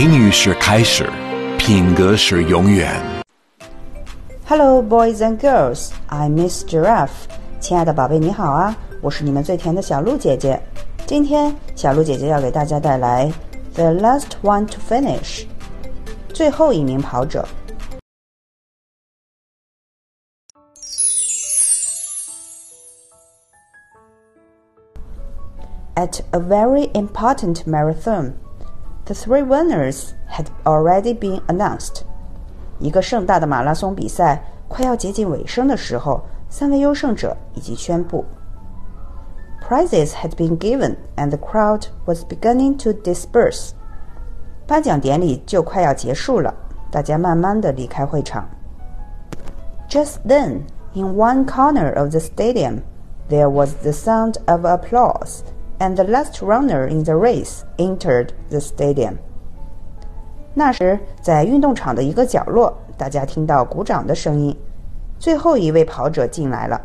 英语是开始，品格是永远。 Hello, boys and girls. I'm Miss Giraffe. 亲爱的宝贝，你好啊！我是你们最甜的小鹿姐姐。今天，小鹿姐姐要给大家带来《The Last One to Finish》最后一名跑者。At a very important marathon, the three winners had already been announced. 一个盛大的马拉松比赛快要接近尾声的时候，三位优胜者已经宣布。Prizes had been given, and the crowd was beginning to disperse. 颁奖典礼就快要结束了，大家慢慢的离开会场。Just then, in one corner of the stadium, there was the sound of applause, and the last runner in the race entered the stadium. 那时，在运动场的一个角落，大家听到鼓掌的声音。最后一位跑者进来了。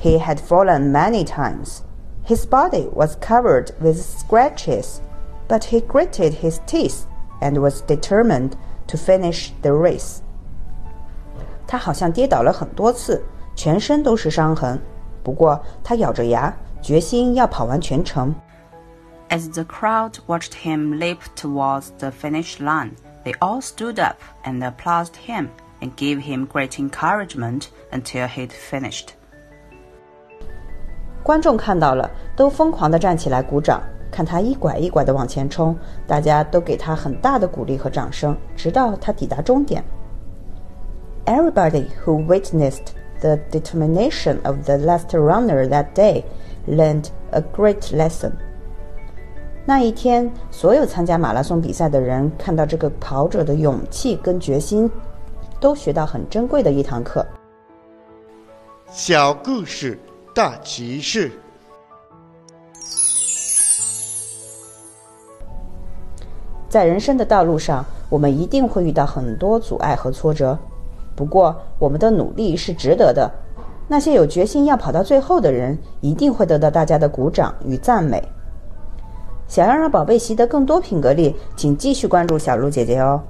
He had fallen many times. His body was covered with scratches, but he gritted his teeth and was determined to finish the race. 他好像跌倒了很多次，全身都是伤痕。不过他咬着牙， 决心要跑完全程。 As the crowd watched him leap towards the finish line, they all stood up and applauded him and gave him great encouragement until he'd finished. 观众看到了，都疯狂地站起来鼓掌，看他一拐一拐地往前冲，大家都给他很大的鼓励和掌声，直到他抵达终点。Everybody who witnessed the determination of the last runner that day learned a great lesson. 那一天，所有参加马拉松比赛的人看到这个跑者的勇气跟决心，都学到很珍贵的一堂课。小故事大启示。在人生的道路上，我们一定会遇到很多阻碍和挫折，不过我们的努力是值得的。那些有决心要跑到最后的人，一定会得到大家的鼓掌与赞美。想要让宝贝习得更多品格力，请继续关注小鹿姐姐哦。